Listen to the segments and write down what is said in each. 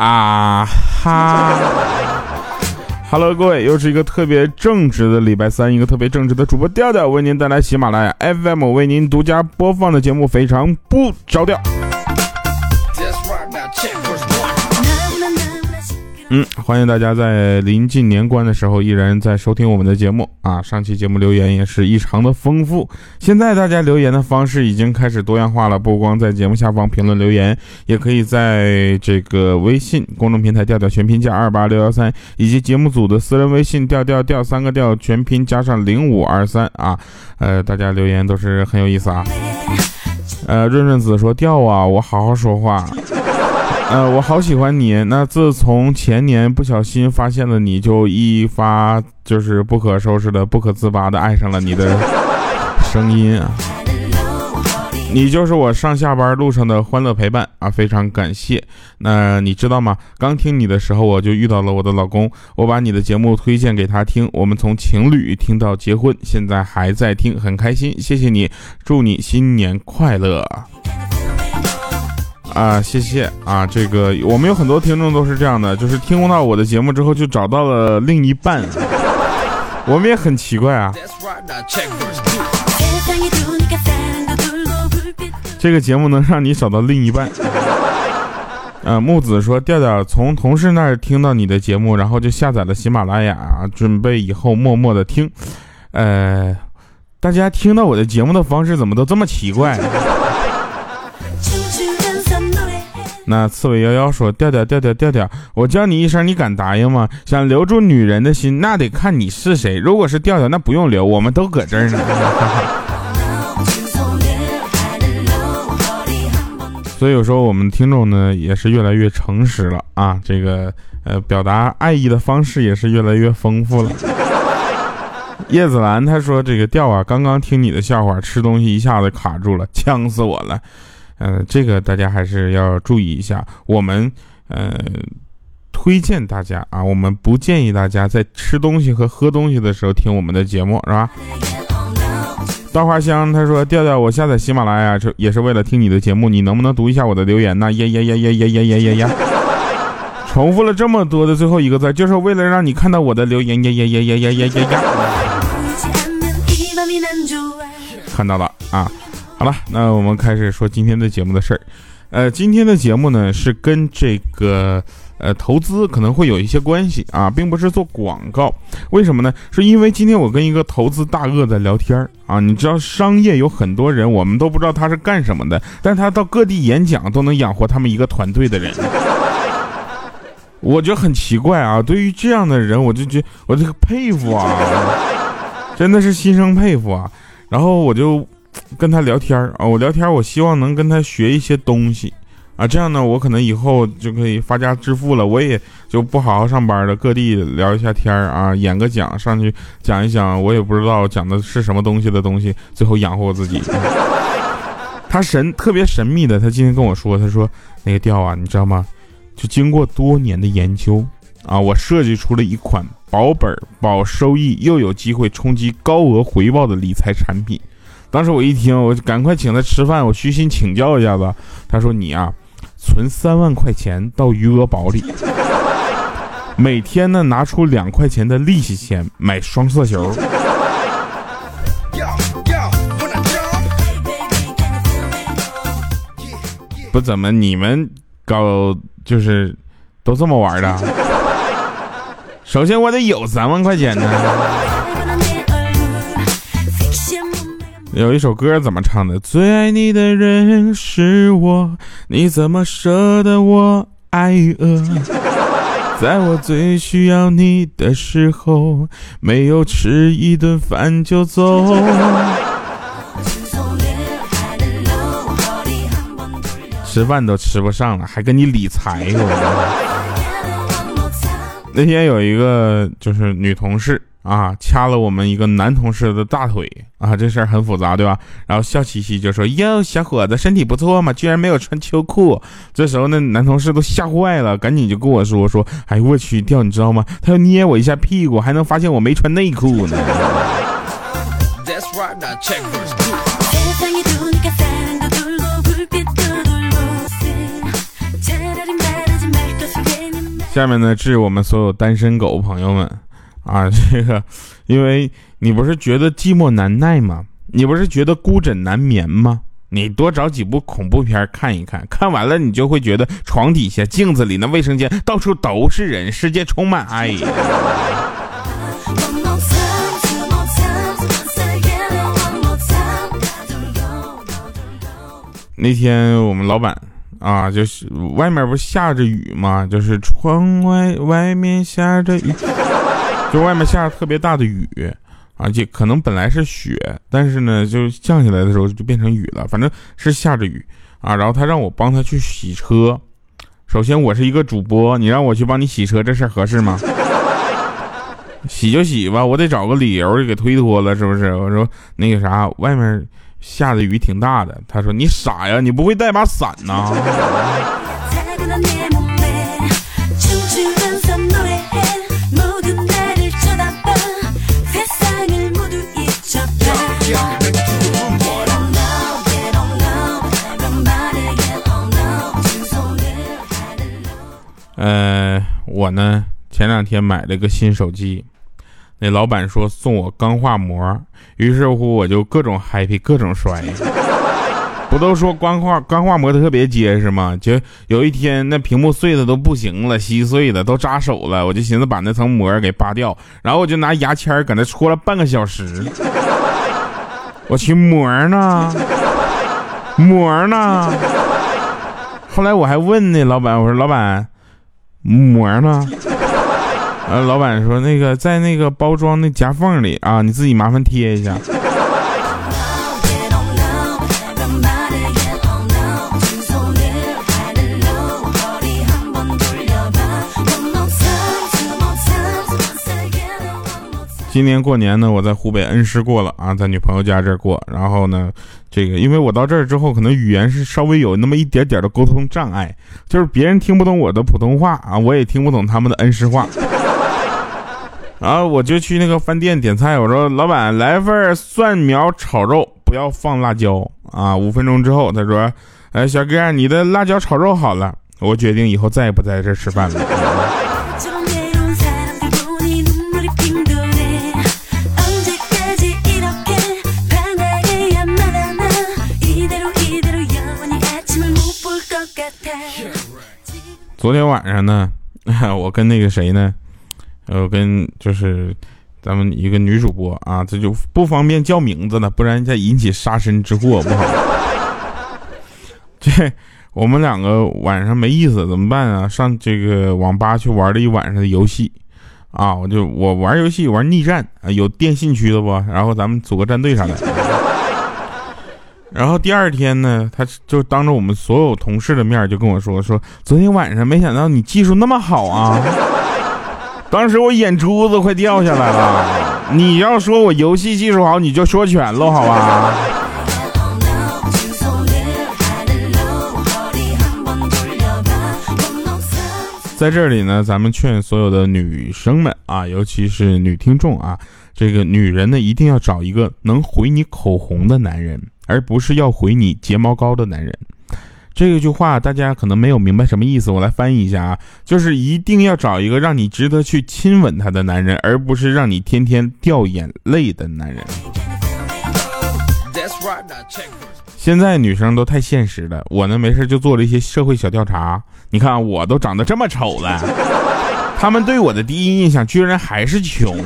啊哈！Hello，各位，又是一个特别正直的礼拜三，一个特别正直的主播调调为您带来喜马拉雅 FM 为您独家播放的节目，非常不着调。嗯，欢迎大家在临近年关的时候依然在收听我们的节目啊！上期节目留言也是异常的丰富，现在大家留言的方式已经开始多样化了，不光在节目下方评论留言，也可以在这个微信公众平台调调全拼加二八六幺三，以及节目组的私人微信调调调三个调全拼加上零五二三啊，呃，大家留言都是很有意思啊。呃，润润子说调啊，我好好说话。呃，我好喜欢你。那自从前年不小心发现了你，就一发就是不可收拾的、不可自拔的爱上了你的声音啊！你就是我上下班路上的欢乐陪伴啊！非常感谢。那你知道吗？刚听你的时候，我就遇到了我的老公，我把你的节目推荐给他听，我们从情侣听到结婚，现在还在听，很开心。谢谢你，祝你新年快乐。啊，谢谢啊！这个我们有很多听众都是这样的，就是听到我的节目之后就找到了另一半，我们也很奇怪啊。这个节目能让你找到另一半。呃，木子说调调从同事那儿听到你的节目，然后就下载了喜马拉雅，准备以后默默的听。呃，大家听到我的节目的方式怎么都这么奇怪？那刺猬幺幺说：“调调调调调调，我叫你一声，你敢答应吗？想留住女人的心，那得看你是谁。如果是调调，那不用留，我们都搁这儿呢。所以有时候我们听众呢，也是越来越诚实了啊。这个呃，表达爱意的方式也是越来越丰富了。叶子兰他说：这个调啊，刚刚听你的笑话，吃东西一下子卡住了，呛死我了。”嗯，这个大家还是要注意一下。我们呃推荐大家啊，我们不建议大家在吃东西和喝东西的时候听我们的节目，是吧？稻花香他说：“调调，我下载喜马拉雅是也是为了听你的节目，你能不能读一下我的留言呢？”呀呀呀呀呀呀呀呀呀！重复了这么多的最后一个字，就是为了让你看到我的留言。呀呀呀呀呀呀呀呀！看到了啊。好了，那我们开始说今天的节目的事儿。呃，今天的节目呢是跟这个呃投资可能会有一些关系啊，并不是做广告。为什么呢？是因为今天我跟一个投资大鳄在聊天儿啊。你知道商业有很多人，我们都不知道他是干什么的，但他到各地演讲都能养活他们一个团队的人。我觉得很奇怪啊，对于这样的人，我就觉我这个佩服啊，真的是心生佩服啊。然后我就。跟他聊天啊，我聊天，我希望能跟他学一些东西啊，这样呢，我可能以后就可以发家致富了，我也就不好好上班了，各地聊一下天啊，演个讲上去讲一讲，我也不知道讲的是什么东西的东西，最后养活我自己。他神特别神秘的，他今天跟我说，他说那个调啊，你知道吗？就经过多年的研究啊，我设计出了一款保本保收益又有机会冲击高额回报的理财产品。当时我一听，我就赶快请他吃饭，我虚心请教一下子。他说：“你啊，存三万块钱到余额宝里，每天呢拿出两块钱的利息钱买双色球。”不怎么，你们搞就是都这么玩的？首先我得有三万块钱呢。有一首歌怎么唱的？最爱你的人是我，你怎么舍得我挨饿？在我最需要你的时候，没有吃一顿饭就走。吃饭都吃不上了，还跟你理财？那天有一个就是女同事。啊，掐了我们一个男同事的大腿啊，这事儿很复杂，对吧？然后笑嘻嘻就说：“哟，小伙子身体不错嘛，居然没有穿秋裤。”这时候那男同事都吓坏了，赶紧就跟我说：“说，哎呦我去，掉你知道吗？他要捏我一下屁股，还能发现我没穿内裤呢。”下面呢，致我们所有单身狗朋友们啊，这个，因为你不是觉得寂寞难耐吗？你不是觉得孤枕难眠吗？你多找几部恐怖片看一看，看完了你就会觉得床底下、镜子里、那卫生间到处都是人，世界充满爱。那天我们老板啊，就是外面不下着雨吗？就是窗外外面下着雨，就外面下特别大的雨，而且可能本来是雪，但是呢，就降下来的时候就变成雨了，反正是下着雨啊。然后他让我帮他去洗车，首先我是一个主播，你让我去帮你洗车，这事儿合适吗？洗就洗吧，我得找个理由给推脱了，是不是？我说那个啥，外面。下的雨挺大的，他说：“你傻呀，你不会带把伞呐？” 呃，我呢，前两天买了个新手机。那老板说送我钢化膜，于是乎我就各种 happy，各种摔。不都说钢化钢化膜特别结实吗？就有一天那屏幕碎的都不行了，稀碎的都扎手了，我就寻思把那层膜给扒掉，然后我就拿牙签搁那戳了半个小时。我去膜呢？膜呢？后来我还问那老板，我说老板，膜呢？呃，老板说那个在那个包装那夹缝里啊，你自己麻烦贴一下。今年过年呢，我在湖北恩施过了啊，在女朋友家这儿过。然后呢，这个因为我到这儿之后，可能语言是稍微有那么一点点的沟通障碍，就是别人听不懂我的普通话啊，我也听不懂他们的恩施话。然后我就去那个饭店点菜，我说老板来份蒜苗炒肉，不要放辣椒啊。五分钟之后，他说，哎，小哥，你的辣椒炒肉好了。我决定以后再也不在这吃饭了。昨天晚上呢，我跟那个谁呢？呃，跟就是咱们一个女主播啊，这就不方便叫名字了，不然再引起杀身之祸不好。这我们两个晚上没意思怎么办啊？上这个网吧去玩了一晚上的游戏啊，我就我玩游戏玩逆战啊，有电信区的不？然后咱们组个战队啥的。然后第二天呢，他就当着我们所有同事的面就跟我说说，昨天晚上没想到你技术那么好啊。当时我眼珠子快掉下来了。你要说我游戏技术好，你就说全了，好吧？在这里呢，咱们劝所有的女生们啊，尤其是女听众啊，这个女人呢，一定要找一个能回你口红的男人，而不是要回你睫毛膏的男人。这句话大家可能没有明白什么意思，我来翻译一下啊，就是一定要找一个让你值得去亲吻他的男人，而不是让你天天掉眼泪的男人。现在女生都太现实了，我呢没事就做了一些社会小调查，你看我都长得这么丑了，他们对我的第一印象居然还是穷。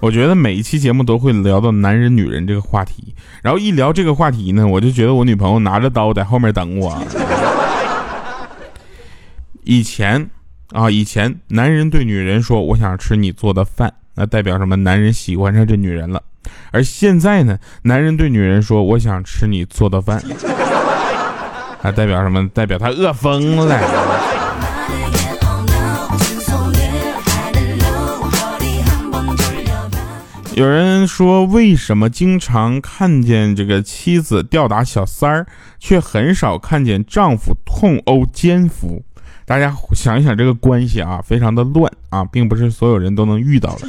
我觉得每一期节目都会聊到男人、女人这个话题，然后一聊这个话题呢，我就觉得我女朋友拿着刀在后面等我。以前啊，以前男人对女人说“我想吃你做的饭”，那代表什么？男人喜欢上这女人了。而现在呢，男人对女人说“我想吃你做的饭”，还代表什么？代表他饿疯了。有人说，为什么经常看见这个妻子吊打小三儿，却很少看见丈夫痛殴奸夫？大家想一想，这个关系啊，非常的乱啊，并不是所有人都能遇到的。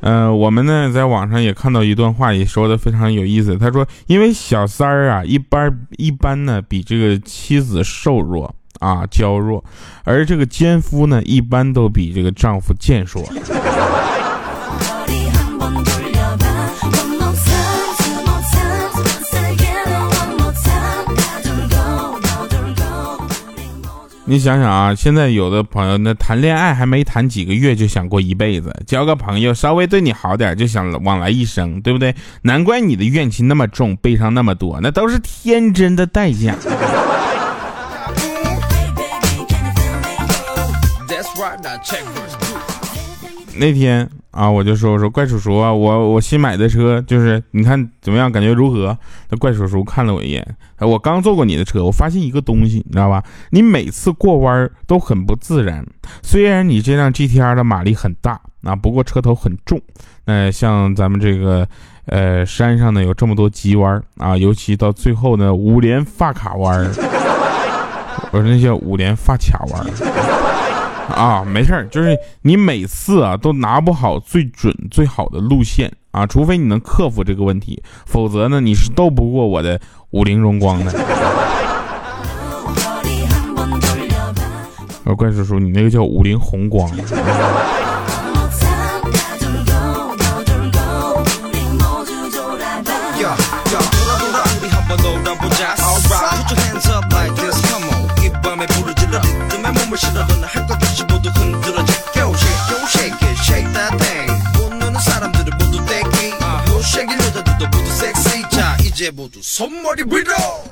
呃，我们呢在网上也看到一段话，也说的非常有意思。他说，因为小三儿啊，一般一般呢比这个妻子瘦弱啊娇弱，而这个奸夫呢一般都比这个丈夫健硕。你想想啊，现在有的朋友那谈恋爱还没谈几个月就想过一辈子，交个朋友稍微对你好点就想往来一生，对不对？难怪你的怨气那么重，悲伤那么多，那都是天真的代价。那天啊，我就说我说怪叔叔啊，我我新买的车就是你看怎么样，感觉如何？那怪叔叔看了我一眼，我刚坐过你的车，我发现一个东西，你知道吧？你每次过弯都很不自然。虽然你这辆 GTR 的马力很大啊，不过车头很重。那像咱们这个呃山上呢有这么多急弯啊，尤其到最后呢五连发卡弯，我说那叫五连发卡弯。啊，没事儿，就是你每次啊都拿不好最准最好的路线啊，除非你能克服这个问题，否则呢你是斗不过我的五菱荣光的。我 怪叔叔，你那个叫五菱宏光。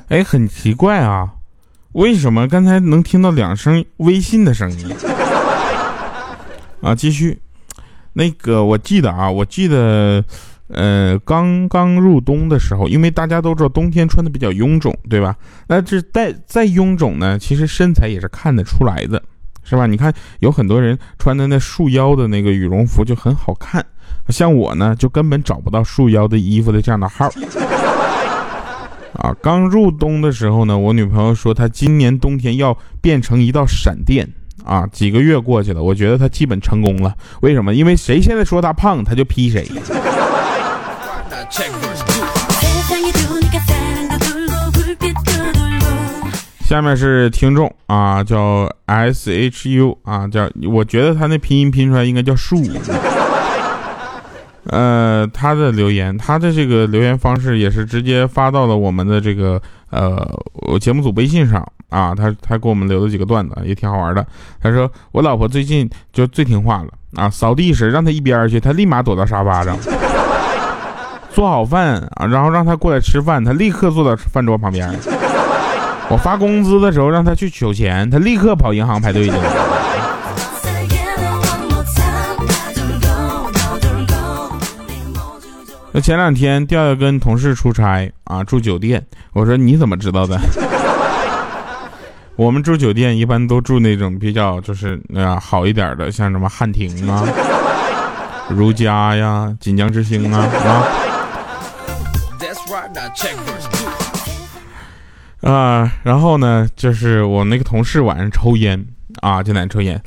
哎，很奇怪啊，为什么刚才能听到两声微信的声音？啊，继续，那个我记得啊，我记得，呃，刚刚入冬的时候，因为大家都知道冬天穿的比较臃肿，对吧？那这再再臃肿呢，其实身材也是看得出来的，是吧？你看有很多人穿的那束腰的那个羽绒服就很好看，像我呢，就根本找不到束腰的衣服的这样的号。啊，刚入冬的时候呢，我女朋友说她今年冬天要变成一道闪电啊！几个月过去了，我觉得她基本成功了。为什么？因为谁现在说她胖，她就劈谁。下面是听众啊，叫 S H U 啊，叫我觉得他那拼音拼出来应该叫树。呃，他的留言，他的这个留言方式也是直接发到了我们的这个呃节目组微信上啊。他他给我们留了几个段子，也挺好玩的。他说我老婆最近就最听话了啊，扫地时让他一边去，他立马躲到沙发上；做好饭啊，然后让他过来吃饭，他立刻坐到饭桌旁边。我发工资的时候让他去取钱，他立刻跑银行排队去了。那前两天调调跟同事出差啊，住酒店。我说你怎么知道的？我们住酒店一般都住那种比较就是那好一点的，像什么汉庭啊、如家呀、锦江之星啊啊。啊，然后呢，就是我那个同事晚上抽烟啊，就在抽烟。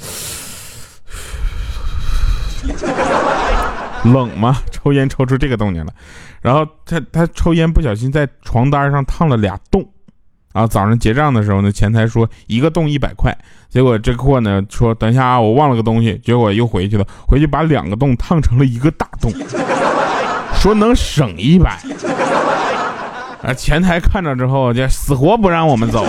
冷吗？抽烟抽出这个动静了，然后他他抽烟不小心在床单上烫了俩洞，啊，早上结账的时候呢，前台说一个洞一百块，结果这货呢说等一下啊，我忘了个东西，结果又回去了，回去把两个洞烫成了一个大洞，说能省一百，啊，前台看着之后就死活不让我们走。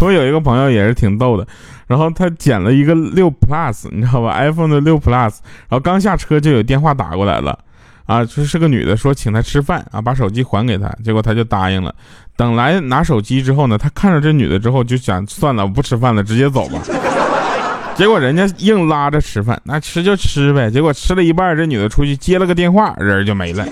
我有一个朋友也是挺逗的，然后他捡了一个六 plus，你知道吧？iPhone 的六 plus，然后刚下车就有电话打过来了，啊，就是个女的，说请他吃饭啊，把手机还给他，结果他就答应了。等来拿手机之后呢，他看着这女的之后就想算了，我不吃饭了，直接走吧。结果人家硬拉着吃饭，那吃就吃呗。结果吃了一半，这女的出去接了个电话，人就没了。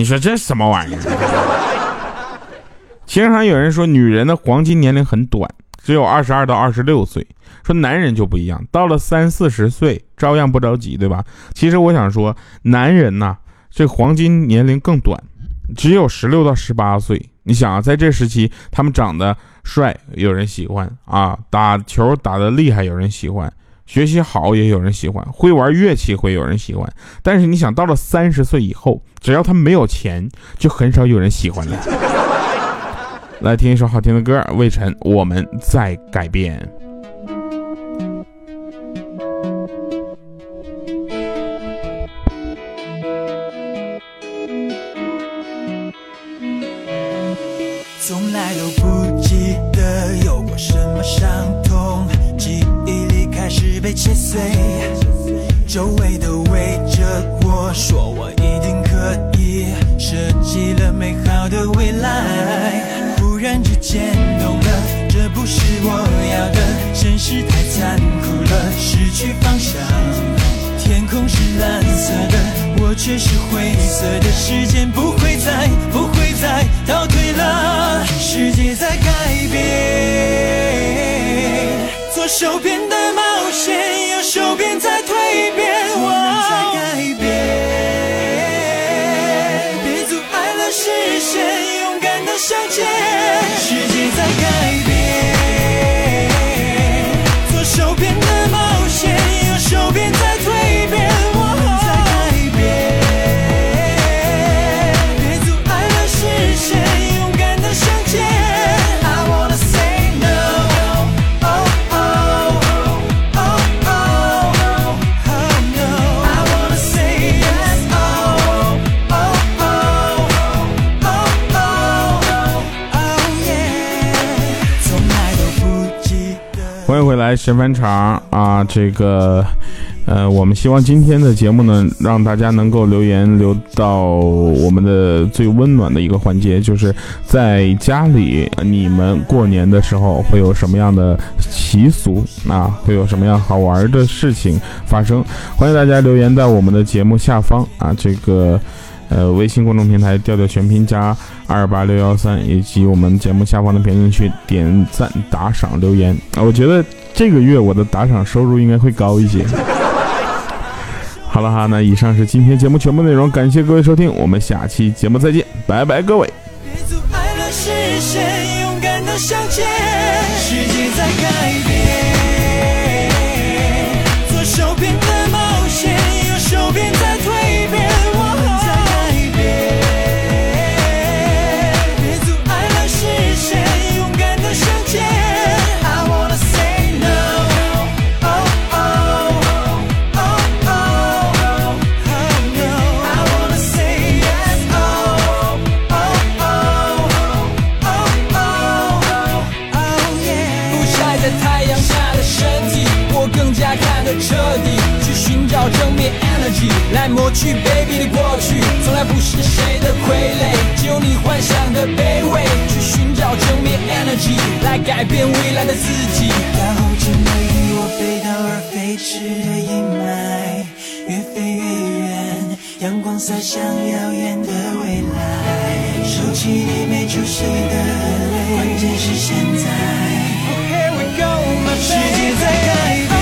你说这什么玩意儿？经常有人说，女人的黄金年龄很短，只有二十二到二十六岁。说男人就不一样，到了三四十岁照样不着急，对吧？其实我想说，男人呐，这黄金年龄更短，只有十六到十八岁。你想啊，在这时期，他们长得帅，有人喜欢啊；打球打得厉害，有人喜欢；学习好，也有人喜欢；会玩乐器，会有人喜欢。但是你想到了三十岁以后，只要他没有钱，就很少有人喜欢了。来听一首好听的歌，魏晨，我们在改变。被切碎，周围都围着我说我一定可以，设计了美好的未来。忽然之间懂了，这不是我要的，现实太残酷了，失去方向。天空是蓝色的，我却是灰色的，时间不会再，不会再倒退了，世界在改变，左手边相见来神翻场啊，这个，呃，我们希望今天的节目呢，让大家能够留言留到我们的最温暖的一个环节，就是在家里你们过年的时候会有什么样的习俗啊？会有什么样好玩的事情发生？欢迎大家留言在我们的节目下方啊，这个。呃，微信公众平台调调全拼加二八六幺三，以及我们节目下方的评论区点赞、打赏、留言！我觉得这个月我的打赏收入应该会高一些。好了哈，那以上是今天节目全部内容，感谢各位收听，我们下期节目再见，拜拜各位。在太阳下的身体，我更加看得彻底。去寻找正面 energy，来抹去 baby 的过去，从来不是谁的傀儡，只有你幻想的卑微。去寻找正面 energy，来改变未来的自己。然后尘埃与我背道而飞驰的阴霾，越飞越远，阳光洒向遥远的未来。收起你没出息的泪，关键是现在。世界在改变。